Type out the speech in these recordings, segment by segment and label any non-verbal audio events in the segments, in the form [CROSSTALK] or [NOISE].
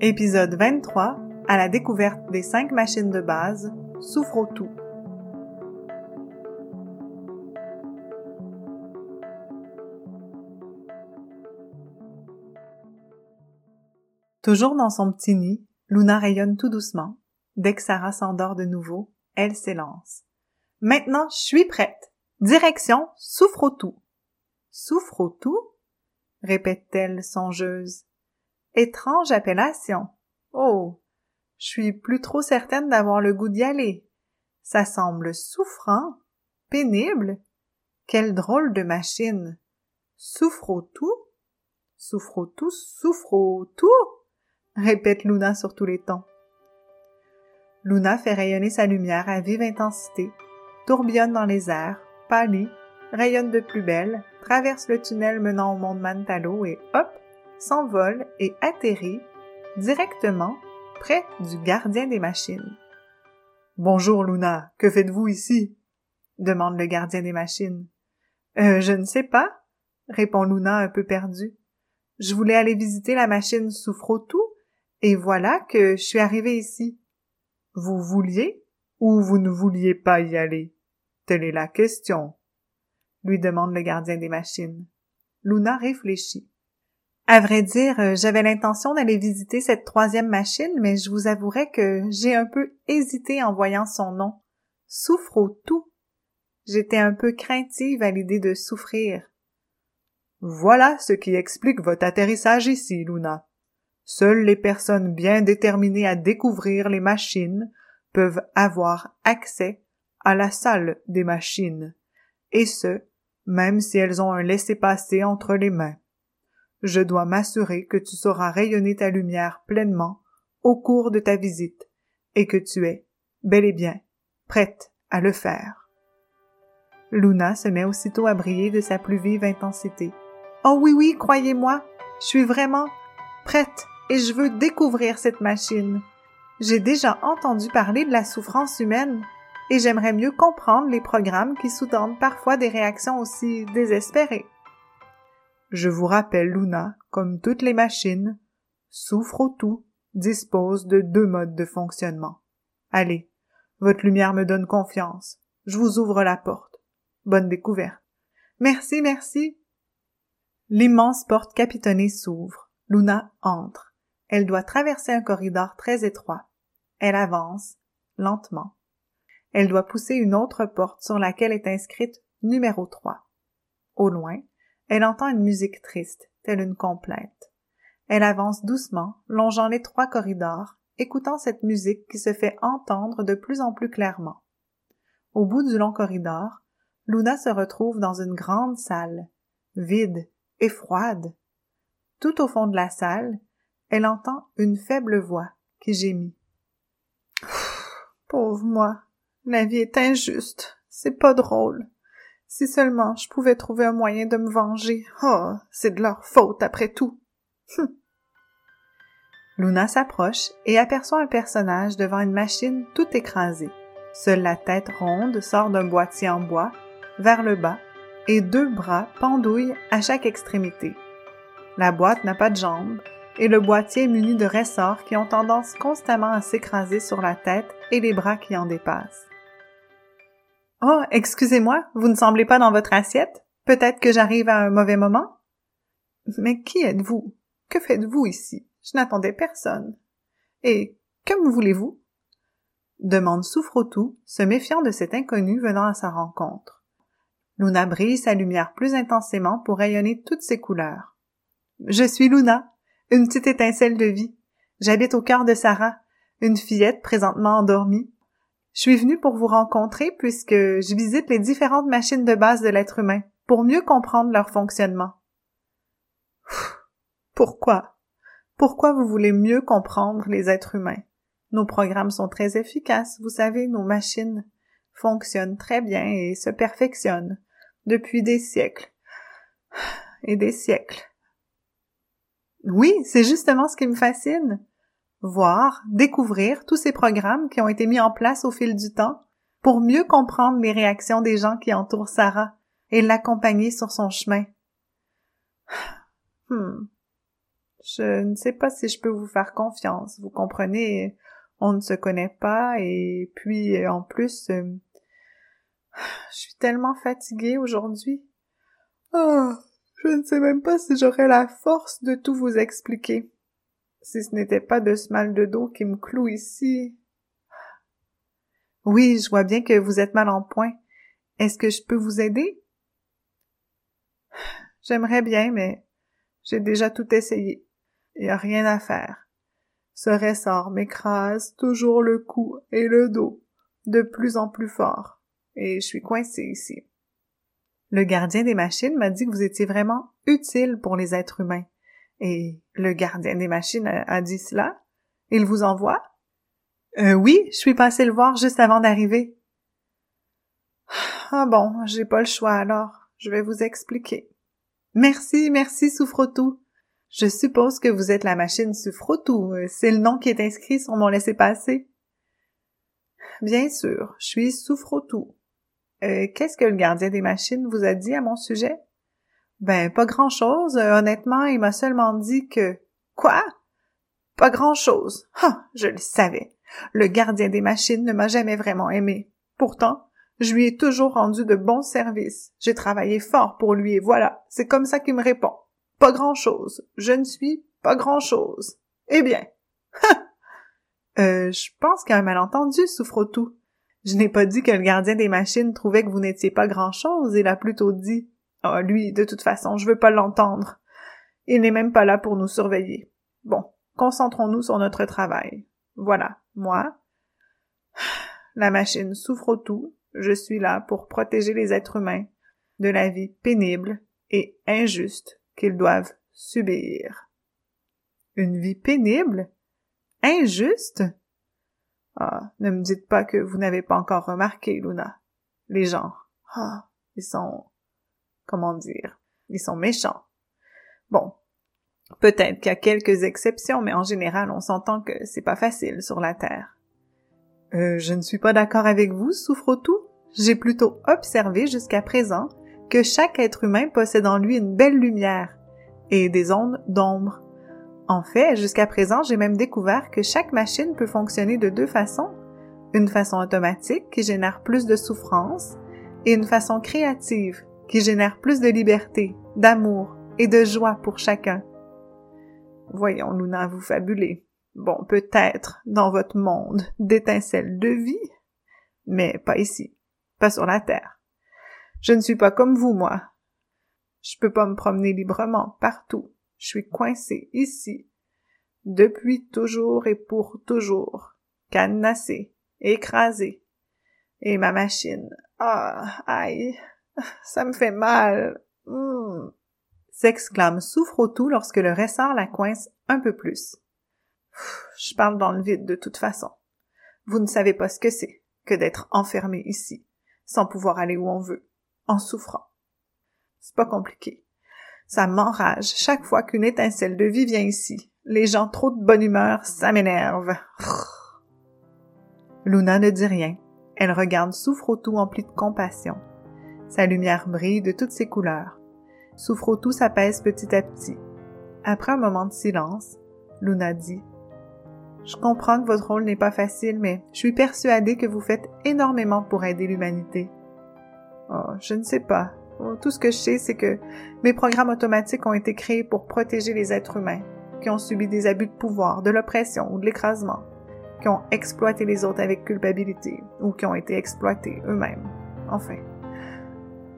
Épisode 23 à la découverte des cinq machines de base, souffre tout. Toujours dans son petit nid, Luna rayonne tout doucement. Dès que Sarah s'endort de nouveau, elle s'élance. Maintenant, je suis prête. Direction souffre tout? Répète-t-elle songeuse. Étrange appellation. Oh. Je suis plus trop certaine d'avoir le goût d'y aller. Ça semble souffrant, pénible. Quelle drôle de machine. Souffre tout? Souffre tout, souffre tout? répète Luna sur tous les tons. Luna fait rayonner sa lumière à vive intensité, tourbillonne dans les airs, pâlit, rayonne de plus belle, traverse le tunnel menant au monde Mantalo et hop, s'envole et atterrit directement près du gardien des machines. Bonjour Luna, que faites-vous ici? demande le gardien des machines. Euh, je ne sais pas, répond Luna un peu perdue. Je voulais aller visiter la machine Souffrotou et voilà que je suis arrivée ici. Vous vouliez ou vous ne vouliez pas y aller? Telle est la question, lui demande le gardien des machines. Luna réfléchit. À vrai dire, euh, j'avais l'intention d'aller visiter cette troisième machine, mais je vous avouerai que j'ai un peu hésité en voyant son nom. Souffre au tout. J'étais un peu craintive à l'idée de souffrir. Voilà ce qui explique votre atterrissage ici, Luna. Seules les personnes bien déterminées à découvrir les machines peuvent avoir accès à la salle des machines, et ce, même si elles ont un laissez-passer entre les mains. Je dois m'assurer que tu sauras rayonner ta lumière pleinement au cours de ta visite, et que tu es, bel et bien, prête à le faire. Luna se met aussitôt à briller de sa plus vive intensité. Oh oui, oui, croyez-moi, je suis vraiment prête et je veux découvrir cette machine. J'ai déjà entendu parler de la souffrance humaine et j'aimerais mieux comprendre les programmes qui sous-tendent parfois des réactions aussi désespérées. Je vous rappelle, Luna, comme toutes les machines, souffre au tout, dispose de deux modes de fonctionnement. Allez, votre lumière me donne confiance. Je vous ouvre la porte. Bonne découverte. Merci, merci. L'immense porte capitonnée s'ouvre. Luna entre. Elle doit traverser un corridor très étroit. Elle avance, lentement. Elle doit pousser une autre porte sur laquelle est inscrite numéro 3. Au loin, elle entend une musique triste, telle une complainte. Elle avance doucement, longeant l'étroit corridor, écoutant cette musique qui se fait entendre de plus en plus clairement. Au bout du long corridor, Luna se retrouve dans une grande salle, vide et froide. Tout au fond de la salle, elle entend une faible voix qui gémit. [SIGHS] Pauvre moi, la vie est injuste, c'est pas drôle. Si seulement je pouvais trouver un moyen de me venger. Oh, c'est de leur faute après tout. Hum. Luna s'approche et aperçoit un personnage devant une machine tout écrasée. Seule la tête ronde sort d'un boîtier en bois vers le bas et deux bras pendouillent à chaque extrémité. La boîte n'a pas de jambes et le boîtier est muni de ressorts qui ont tendance constamment à s'écraser sur la tête et les bras qui en dépassent. Oh, excusez-moi, vous ne semblez pas dans votre assiette? Peut-être que j'arrive à un mauvais moment? Mais qui êtes-vous? Que faites-vous ici? Je n'attendais personne. Et que me voulez-vous? demande Souffrotou, se méfiant de cet inconnu venant à sa rencontre. Luna brille sa lumière plus intensément pour rayonner toutes ses couleurs. Je suis Luna, une petite étincelle de vie. J'habite au cœur de Sarah, une fillette présentement endormie. Je suis venue pour vous rencontrer puisque je visite les différentes machines de base de l'être humain pour mieux comprendre leur fonctionnement. Pourquoi? Pourquoi vous voulez mieux comprendre les êtres humains? Nos programmes sont très efficaces, vous savez, nos machines fonctionnent très bien et se perfectionnent depuis des siècles et des siècles. Oui, c'est justement ce qui me fascine. Voir, découvrir tous ces programmes qui ont été mis en place au fil du temps pour mieux comprendre les réactions des gens qui entourent Sarah et l'accompagner sur son chemin. [SIGHS] Hmm. Je ne sais pas si je peux vous faire confiance. Vous comprenez, on ne se connaît pas et puis en plus, euh, [SIGHS] je suis tellement fatiguée aujourd'hui. Oh, je ne sais même pas si j'aurais la force de tout vous expliquer. Si ce n'était pas de ce mal de dos qui me cloue ici. Oui, je vois bien que vous êtes mal en point. Est-ce que je peux vous aider? J'aimerais bien, mais j'ai déjà tout essayé. Il n'y a rien à faire. Ce ressort m'écrase toujours le cou et le dos, de plus en plus fort, et je suis coincée ici. Le gardien des machines m'a dit que vous étiez vraiment utile pour les êtres humains. Et le gardien des machines a, dit cela? Il vous envoie? Euh, oui, je suis passé le voir juste avant d'arriver. Ah bon, j'ai pas le choix alors. Je vais vous expliquer. Merci, merci Souffrotou. Je suppose que vous êtes la machine Souffrotou. C'est le nom qui est inscrit sur mon laissez-passer. Bien sûr, je suis Souffrotou. Euh, Qu'est-ce que le gardien des machines vous a dit à mon sujet? Ben, pas grand-chose. honnêtement, il m'a seulement dit que... Quoi? Pas grand-chose. Ah, je le savais. Le gardien des machines ne m'a jamais vraiment aimé. Pourtant, je lui ai toujours rendu de bons services. J'ai travaillé fort pour lui et voilà, c'est comme ça qu'il me répond. Pas grand-chose. Je ne suis pas grand-chose. Eh bien. [LAUGHS] euh, je pense qu'il a malentendu, souffre tout. Je n'ai pas dit que le gardien des machines trouvait que vous n'étiez pas grand-chose, il a plutôt dit. Ah, lui, de toute façon, je veux pas l'entendre. Il n'est même pas là pour nous surveiller. Bon, concentrons-nous sur notre travail. Voilà, moi, [SIGHS] la machine souffre tout, je suis là pour protéger les êtres humains de la vie pénible et injuste qu'ils doivent subir. Une vie pénible? Injuste? Ah, ne me dites pas que vous n'avez pas encore remarqué, Luna. Les gens, ah, ils sont, comment dire, ils sont méchants. Bon, peut-être qu'il y a quelques exceptions, mais en général, on s'entend que c'est pas facile sur la Terre. Euh, je ne suis pas d'accord avec vous, souffre tout. J'ai plutôt observé jusqu'à présent que chaque être humain possède en lui une belle lumière et des ondes d'ombre. En fait, jusqu'à présent, j'ai même découvert que chaque machine peut fonctionner de deux façons. Une façon automatique qui génère plus de souffrance et une façon créative qui génère plus de liberté, d'amour et de joie pour chacun. Voyons, Luna, vous fabuler. Bon, peut-être dans votre monde d'étincelles de vie, mais pas ici pas sur la terre. Je ne suis pas comme vous, moi. Je peux pas me promener librement partout. Je suis coincé ici. Depuis toujours et pour toujours. Cadenassé, écrasé. Et ma machine. Ah, aïe. Ça me fait mal. Hmm. S'exclame souffre tout lorsque le ressort la coince un peu plus. Je parle dans le vide de toute façon. Vous ne savez pas ce que c'est que d'être enfermé ici sans pouvoir aller où on veut, en souffrant. C'est pas compliqué. Ça m'enrage chaque fois qu'une étincelle de vie vient ici. Les gens trop de bonne humeur, ça m'énerve. Luna ne dit rien. Elle regarde Souffrotou empli de compassion. Sa lumière brille de toutes ses couleurs. Souffrotou s'apaise petit à petit. Après un moment de silence, Luna dit je comprends que votre rôle n'est pas facile, mais je suis persuadée que vous faites énormément pour aider l'humanité. Oh, je ne sais pas. Oh, tout ce que je sais, c'est que mes programmes automatiques ont été créés pour protéger les êtres humains, qui ont subi des abus de pouvoir, de l'oppression ou de l'écrasement, qui ont exploité les autres avec culpabilité ou qui ont été exploités eux-mêmes. Enfin,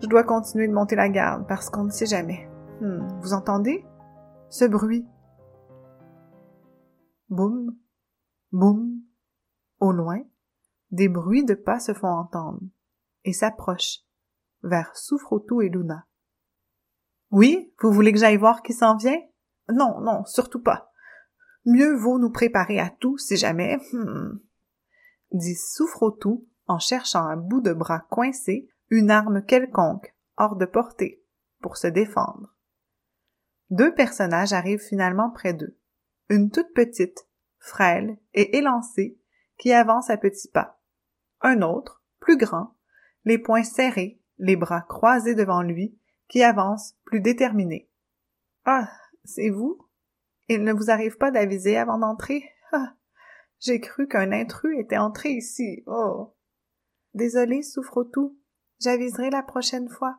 je dois continuer de monter la garde parce qu'on ne sait jamais. Hmm, vous entendez? Ce bruit. Boum, Boum. Au loin, des bruits de pas se font entendre et s'approchent vers Souffrotou et Luna. Oui, vous voulez que j'aille voir qui s'en vient? Non, non, surtout pas. Mieux vaut nous préparer à tout si jamais. Hmm. dit Souffrotou en cherchant un bout de bras coincé, une arme quelconque, hors de portée, pour se défendre. Deux personnages arrivent finalement près d'eux. Une toute petite, frêle et élancé, qui avance à petits pas. Un autre, plus grand, les poings serrés, les bras croisés devant lui, qui avance plus déterminé. Ah, c'est vous? Il ne vous arrive pas d'aviser avant d'entrer? Ah. J'ai cru qu'un intrus était entré ici. Oh. Désolée, souffre tout. J'aviserai la prochaine fois,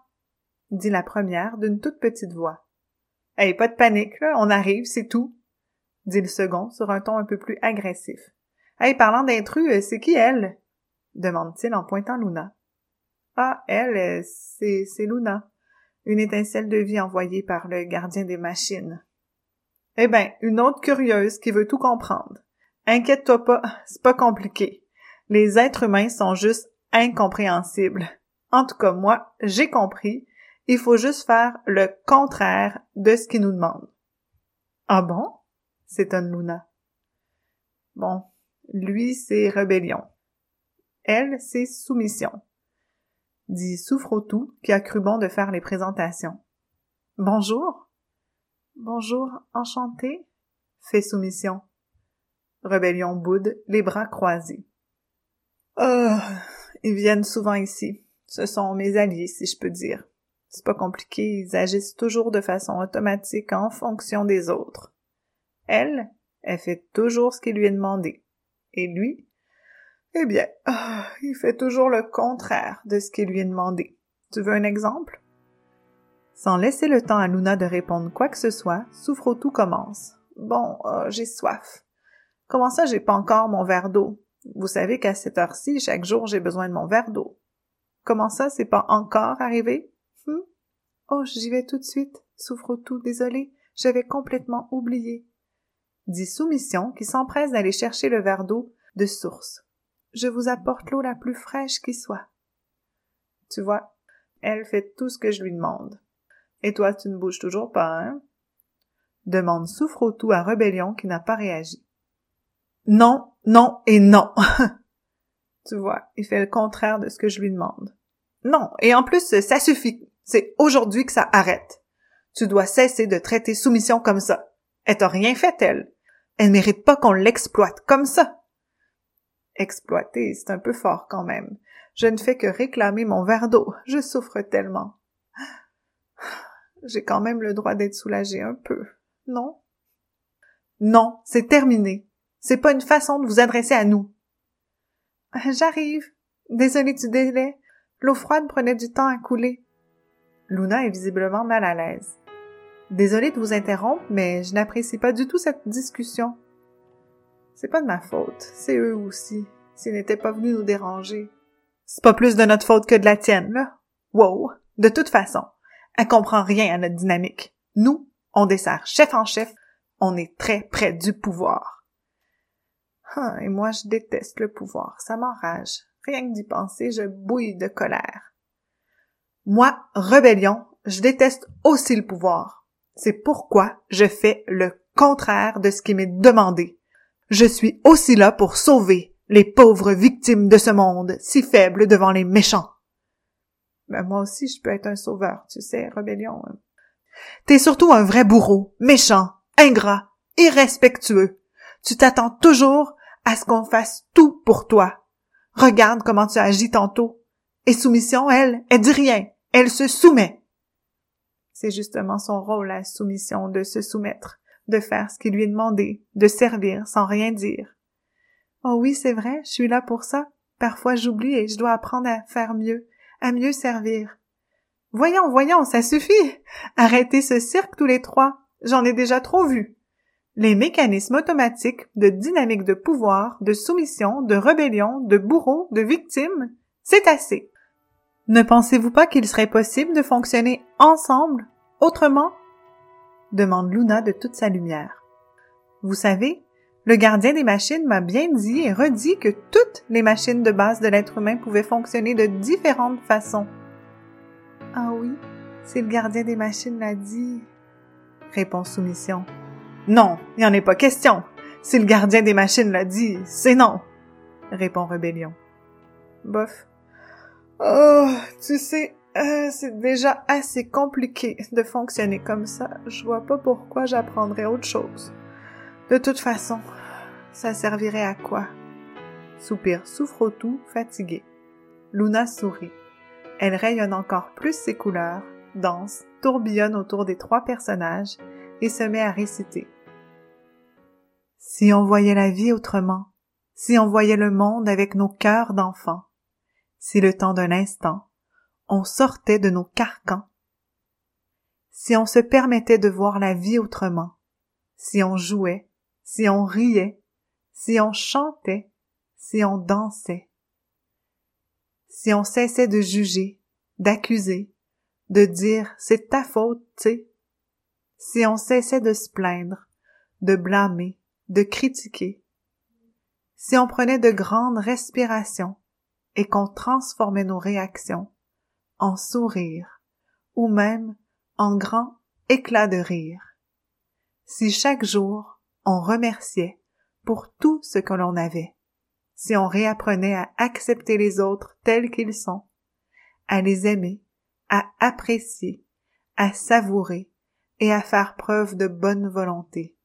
dit la première d'une toute petite voix. Hey, pas de panique, là, on arrive, c'est tout, dit le second sur un ton un peu plus agressif. Hey, parlant d'intrus, euh, c'est qui elle? demande-t-il en pointant Luna. Ah, elle, euh, c'est, c'est Luna, une étincelle de vie envoyée par le gardien des machines. Eh ben, une autre curieuse qui veut tout comprendre. Inquiète-toi pas, [LAUGHS] c'est pas compliqué. Les êtres humains sont juste incompréhensibles. En tout cas, moi, j'ai compris. Il faut juste faire le contraire de ce qu'ils nous demandent. Ah bon? s'étonne Luna. Bon, lui, c'est rébellion. Elle, c'est soumission. Dit Souffre-tout, qui a cru bon de faire les présentations. Bonjour. Bonjour, enchanté, fait soumission. Rébellion boude, les bras croisés. Oh, ils viennent souvent ici. Ce sont mes alliés, si je peux dire. C'est pas compliqué, ils agissent toujours de façon automatique en fonction des autres. Elle, elle fait toujours ce qui lui est demandé. Et lui, eh bien, ah, il fait toujours le contraire de ce qui lui est demandé. Tu veux un exemple? Sans laisser le temps à Luna de répondre quoi que ce soit, tout commence. Bon, ah, j'ai soif. Comment ça, j'ai pas encore mon verre d'eau? Vous savez qu'à cette heure-ci, chaque jour, j'ai besoin de mon verre d'eau. Comment ça, c'est pas encore arrivé? Hum? Oh, j'y vais tout de suite. Souffre tout, désolé, j'avais complètement oublié dit Soumission qui s'empresse d'aller chercher le verre d'eau de source. Je vous apporte l'eau la plus fraîche qui soit. Tu vois, elle fait tout ce que je lui demande. Et toi, tu ne bouges toujours pas, hein? demande Souffre-tout à Rébellion qui n'a pas réagi. Non, non et non. [LAUGHS] tu vois, il fait le contraire de ce que je lui demande. Non, et en plus, ça suffit. C'est aujourd'hui que ça arrête. Tu dois cesser de traiter soumission comme ça. Elle t'a rien fait, elle. Elle mérite pas qu'on l'exploite comme ça. Exploiter, c'est un peu fort quand même. Je ne fais que réclamer mon verre d'eau. Je souffre tellement. J'ai quand même le droit d'être soulagée un peu, non? Non, c'est terminé. C'est pas une façon de vous adresser à nous. [LAUGHS] J'arrive. Désolée du délai. L'eau froide prenait du temps à couler. Luna est visiblement mal à l'aise. Désolée de vous interrompre, mais je n'apprécie pas du tout cette discussion. C'est pas de ma faute, c'est eux aussi, s'ils n'étaient pas venus nous déranger. C'est pas plus de notre faute que de la tienne, là. Wow! De toute façon, elle comprend rien à notre dynamique. Nous, on dessert chef en chef, on est très près du pouvoir. Ah, et moi, je déteste le pouvoir, ça m'enrage. Rien que d'y penser, je bouille de colère. Moi, rébellion, je déteste aussi le pouvoir. C'est pourquoi je fais le contraire de ce qui m'est demandé. Je suis aussi là pour sauver les pauvres victimes de ce monde si faible devant les méchants. Mais ben, moi aussi, je peux être un sauveur, tu sais, rébellion. T'es surtout un vrai bourreau, méchant, ingrat, irrespectueux. Tu t'attends toujours à ce qu'on fasse tout pour toi. Regarde comment tu agis tantôt. Et soumission, elle, elle dit rien. Elle se soumet. C'est justement son rôle, la soumission, de se soumettre, de faire ce qui lui est demandé, de servir sans rien dire. Oh oui, c'est vrai, je suis là pour ça. Parfois j'oublie et je dois apprendre à faire mieux, à mieux servir. Voyons, voyons, ça suffit. Arrêtez ce cirque tous les trois. J'en ai déjà trop vu. Les mécanismes automatiques de dynamique de pouvoir, de soumission, de rébellion, de bourreau, de victime, c'est assez. Ne pensez-vous pas qu'il serait possible de fonctionner ensemble autrement? demande Luna de toute sa lumière. Vous savez, le gardien des machines m'a bien dit et redit que toutes les machines de base de l'être humain pouvaient fonctionner de différentes façons. Ah oui, si le gardien des machines l'a dit, répond Soumission. Non, il n'y est pas question. Si le gardien des machines l'a dit, c'est non, répond Rébellion. Bof. Oh, tu sais, euh, c'est déjà assez compliqué de fonctionner comme ça. Je vois pas pourquoi j'apprendrais autre chose. De toute façon, ça servirait à quoi? Soupire souffre-tout, fatigué. Luna sourit. Elle rayonne encore plus ses couleurs, danse, tourbillonne autour des trois personnages et se met à réciter. Si on voyait la vie autrement, si on voyait le monde avec nos cœurs d'enfants, si le temps d'un instant, on sortait de nos carcans, si on se permettait de voir la vie autrement, si on jouait, si on riait, si on chantait, si on dansait, si on cessait de juger, d'accuser, de dire c'est ta faute, tu si on cessait de se plaindre, de blâmer, de critiquer, si on prenait de grandes respirations et qu'on transformait nos réactions en sourires ou même en grands éclats de rire, si chaque jour on remerciait pour tout ce que l'on avait, si on réapprenait à accepter les autres tels qu'ils sont, à les aimer, à apprécier, à savourer et à faire preuve de bonne volonté.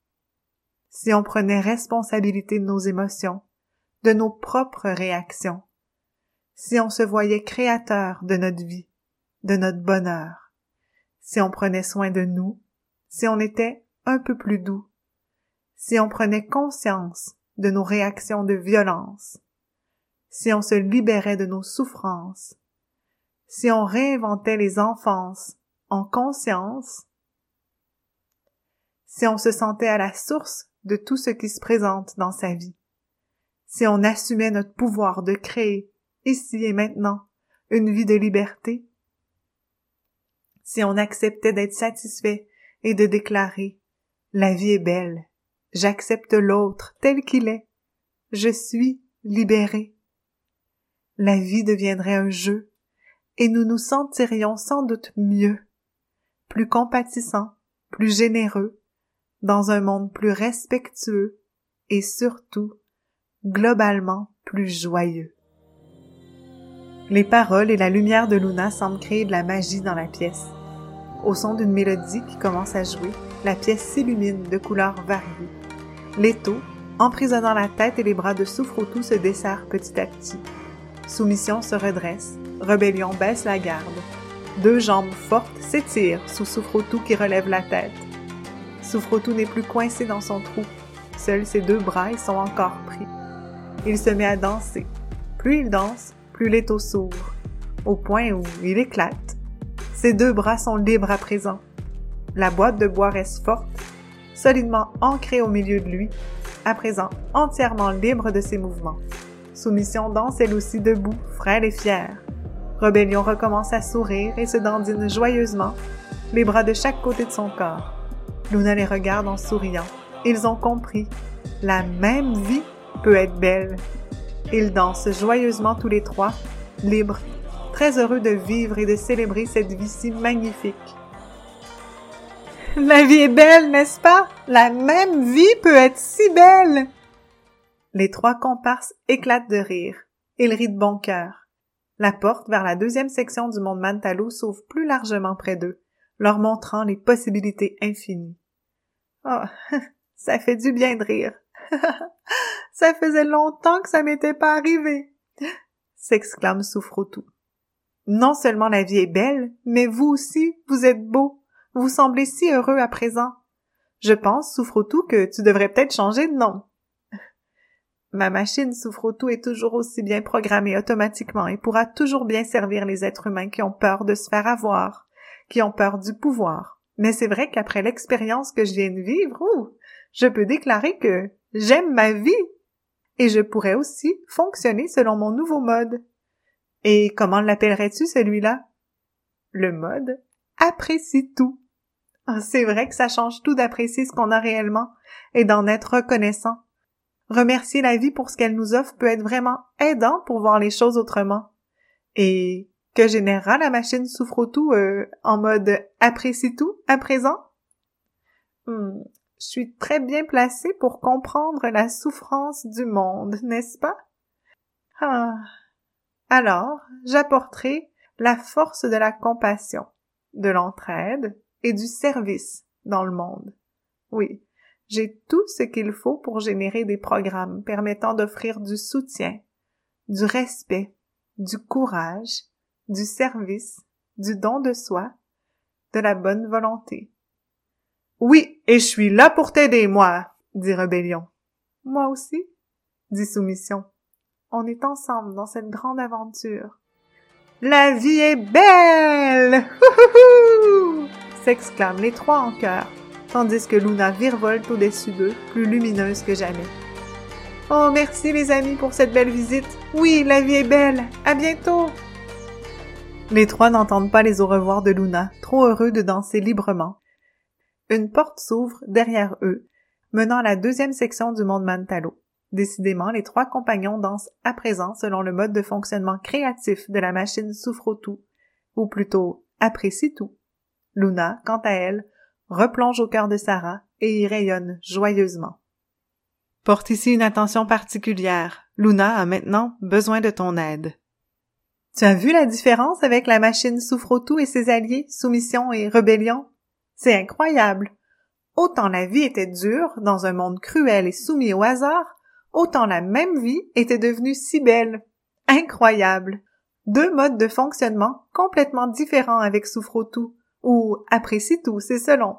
Si on prenait responsabilité de nos émotions, de nos propres réactions, si on se voyait créateur de notre vie, de notre bonheur, si on prenait soin de nous, si on était un peu plus doux, si on prenait conscience de nos réactions de violence, si on se libérait de nos souffrances, si on réinventait les enfances en conscience, si on se sentait à la source de tout ce qui se présente dans sa vie, si on assumait notre pouvoir de créer, ici et maintenant, une vie de liberté, si on acceptait d'être satisfait et de déclarer La vie est belle, j'accepte l'autre tel qu'il est, je suis libéré. La vie deviendrait un jeu, et nous nous sentirions sans doute mieux, plus compatissants, plus généreux, dans un monde plus respectueux et surtout globalement plus joyeux. Les paroles et la lumière de Luna semblent créer de la magie dans la pièce. Au son d'une mélodie qui commence à jouer, la pièce s'illumine de couleurs variées. L'étau, emprisonnant la tête et les bras de Souffrotou, se desserre petit à petit. Soumission se redresse, Rébellion baisse la garde. Deux jambes fortes s'étirent sous Souffrotou qui relève la tête. Souffrotou n'est plus coincé dans son trou. Seuls ses deux bras y sont encore pris. Il se met à danser. Plus il danse, plus l'étau s'ouvre, au point où il éclate. Ses deux bras sont libres à présent. La boîte de bois reste forte, solidement ancrée au milieu de lui, à présent entièrement libre de ses mouvements. Soumission danse elle aussi debout, frêle et fière. Rébellion recommence à sourire et se dandine joyeusement, les bras de chaque côté de son corps. Luna les regarde en souriant. Ils ont compris. La même vie peut être belle. Ils dansent joyeusement tous les trois, libres, très heureux de vivre et de célébrer cette vie si magnifique. La vie est belle, n'est-ce pas? La même vie peut être si belle! Les trois comparses éclatent de rire. Ils rient de bon cœur. La porte vers la deuxième section du monde Mantalo s'ouvre plus largement près d'eux, leur montrant les possibilités infinies. Oh, [LAUGHS] ça fait du bien de rire. [LAUGHS] ça faisait longtemps que ça m'était pas arrivé, [LAUGHS] s'exclame Souffrotou. Non seulement la vie est belle, mais vous aussi, vous êtes beau. Vous semblez si heureux à présent. Je pense, Souffrotou, que tu devrais peut-être changer de nom. Ma machine Souffrotou est toujours aussi bien programmée automatiquement et pourra toujours bien servir les êtres humains qui ont peur de se faire avoir, qui ont peur du pouvoir. Mais c'est vrai qu'après l'expérience que je viens de vivre, je peux déclarer que J'aime ma vie et je pourrais aussi fonctionner selon mon nouveau mode. Et comment l'appellerais-tu celui-là? Le mode apprécie tout. Ah, c'est vrai que ça change tout d'apprécier ce qu'on a réellement et d'en être reconnaissant. Remercier la vie pour ce qu'elle nous offre peut être vraiment aidant pour voir les choses autrement. Et que générera la machine souffre tout euh, en mode apprécie tout à présent? Hmm, je suis très bien placée pour comprendre la souffrance du monde, n'est-ce pas? Ah. Alors, j'apporterai la force de la compassion, de l'entraide et du service dans le monde. Oui, j'ai tout ce qu'il faut pour générer des programmes permettant d'offrir du soutien, du respect, du courage, du service, du don de soi, de la bonne volonté. Oui, et je suis là pour t'aider, moi, dit Rébellion. Moi aussi, dit Soumission. On est ensemble dans cette grande aventure. La vie est belle! s'exclament les trois en chœur, tandis que Luna virevolte au-dessus d'eux, plus lumineuse que jamais. Oh, merci les amis pour cette belle visite. Oui, la vie est belle. À bientôt. Les trois n'entendent pas les au revoir de Luna, trop heureux de danser librement. Une porte s'ouvre derrière eux, menant à la deuxième section du monde Mantalo. Décidément, les trois compagnons dansent à présent selon le mode de fonctionnement créatif de la machine souffre-tout, ou plutôt apprécie tout. Luna, quant à elle, replonge au cœur de Sarah et y rayonne joyeusement. Porte ici une attention particulière. Luna a maintenant besoin de ton aide. Tu as vu la différence avec la machine Souffre-tout et ses alliés, Soumission et Rébellion? C'est incroyable. Autant la vie était dure, dans un monde cruel et soumis au hasard, autant la même vie était devenue si belle. Incroyable. Deux modes de fonctionnement complètement différents avec Souffre-tout, ou apprécie tout, c'est selon.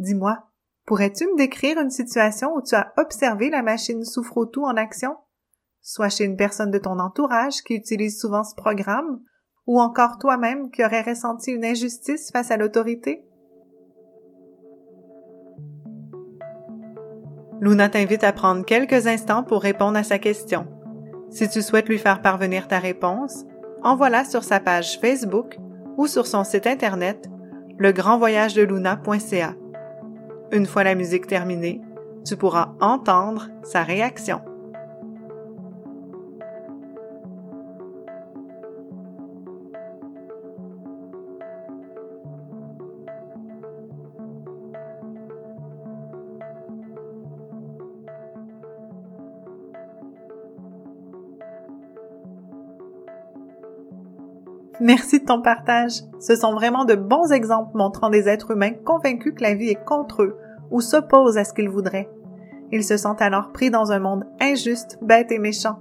Dis-moi, pourrais-tu me décrire une situation où tu as observé la machine souffre-tout en action? Soit chez une personne de ton entourage qui utilise souvent ce programme, ou encore toi-même qui aurais ressenti une injustice face à l'autorité? Luna t'invite à prendre quelques instants pour répondre à sa question. Si tu souhaites lui faire parvenir ta réponse, envoie-la sur sa page Facebook ou sur son site internet legrandvoyagedeluna.ca. Une fois la musique terminée, tu pourras entendre sa réaction. Merci de ton partage. Ce sont vraiment de bons exemples montrant des êtres humains convaincus que la vie est contre eux ou s'opposent à ce qu'ils voudraient. Ils se sentent alors pris dans un monde injuste, bête et méchant.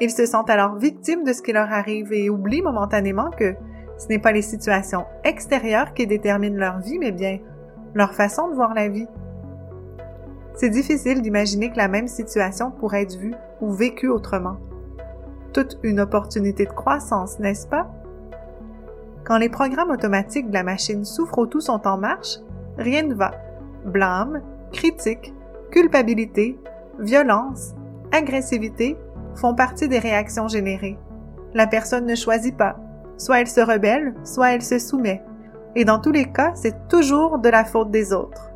Ils se sentent alors victimes de ce qui leur arrive et oublient momentanément que ce n'est pas les situations extérieures qui déterminent leur vie, mais bien leur façon de voir la vie. C'est difficile d'imaginer que la même situation pourrait être vue ou vécue autrement. Toute une opportunité de croissance, n'est-ce pas? Quand les programmes automatiques de la machine souffrent au tout sont en marche, rien ne va. Blâme, critique, culpabilité, violence, agressivité font partie des réactions générées. La personne ne choisit pas. Soit elle se rebelle, soit elle se soumet. Et dans tous les cas, c'est toujours de la faute des autres.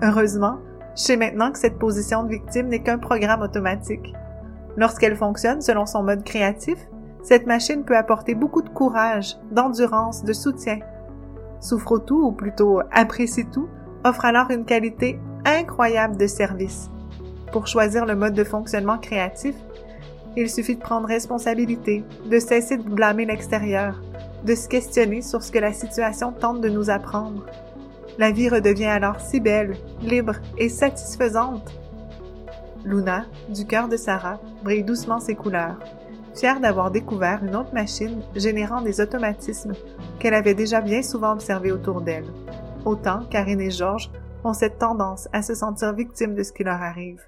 Heureusement, je sais maintenant que cette position de victime n'est qu'un programme automatique. Lorsqu'elle fonctionne selon son mode créatif, cette machine peut apporter beaucoup de courage, d'endurance, de soutien. Souffre tout, ou plutôt apprécie tout, offre alors une qualité incroyable de service. Pour choisir le mode de fonctionnement créatif, il suffit de prendre responsabilité, de cesser de blâmer l'extérieur, de se questionner sur ce que la situation tente de nous apprendre. La vie redevient alors si belle, libre et satisfaisante. Luna, du cœur de Sarah, brille doucement ses couleurs fière d'avoir découvert une autre machine générant des automatismes qu'elle avait déjà bien souvent observés autour d'elle. Autant Karine et Georges ont cette tendance à se sentir victimes de ce qui leur arrive.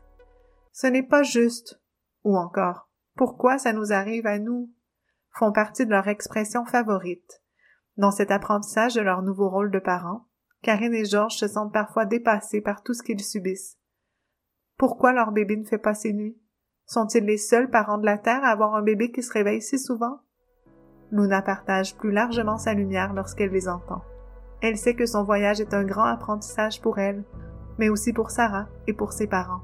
Ce n'est pas juste, ou encore, pourquoi ça nous arrive à nous, font partie de leur expression favorite. Dans cet apprentissage de leur nouveau rôle de parents, Karine et Georges se sentent parfois dépassés par tout ce qu'ils subissent. Pourquoi leur bébé ne fait pas ses nuits? Sont-ils les seuls parents de la Terre à avoir un bébé qui se réveille si souvent? Luna partage plus largement sa lumière lorsqu'elle les entend. Elle sait que son voyage est un grand apprentissage pour elle, mais aussi pour Sarah et pour ses parents.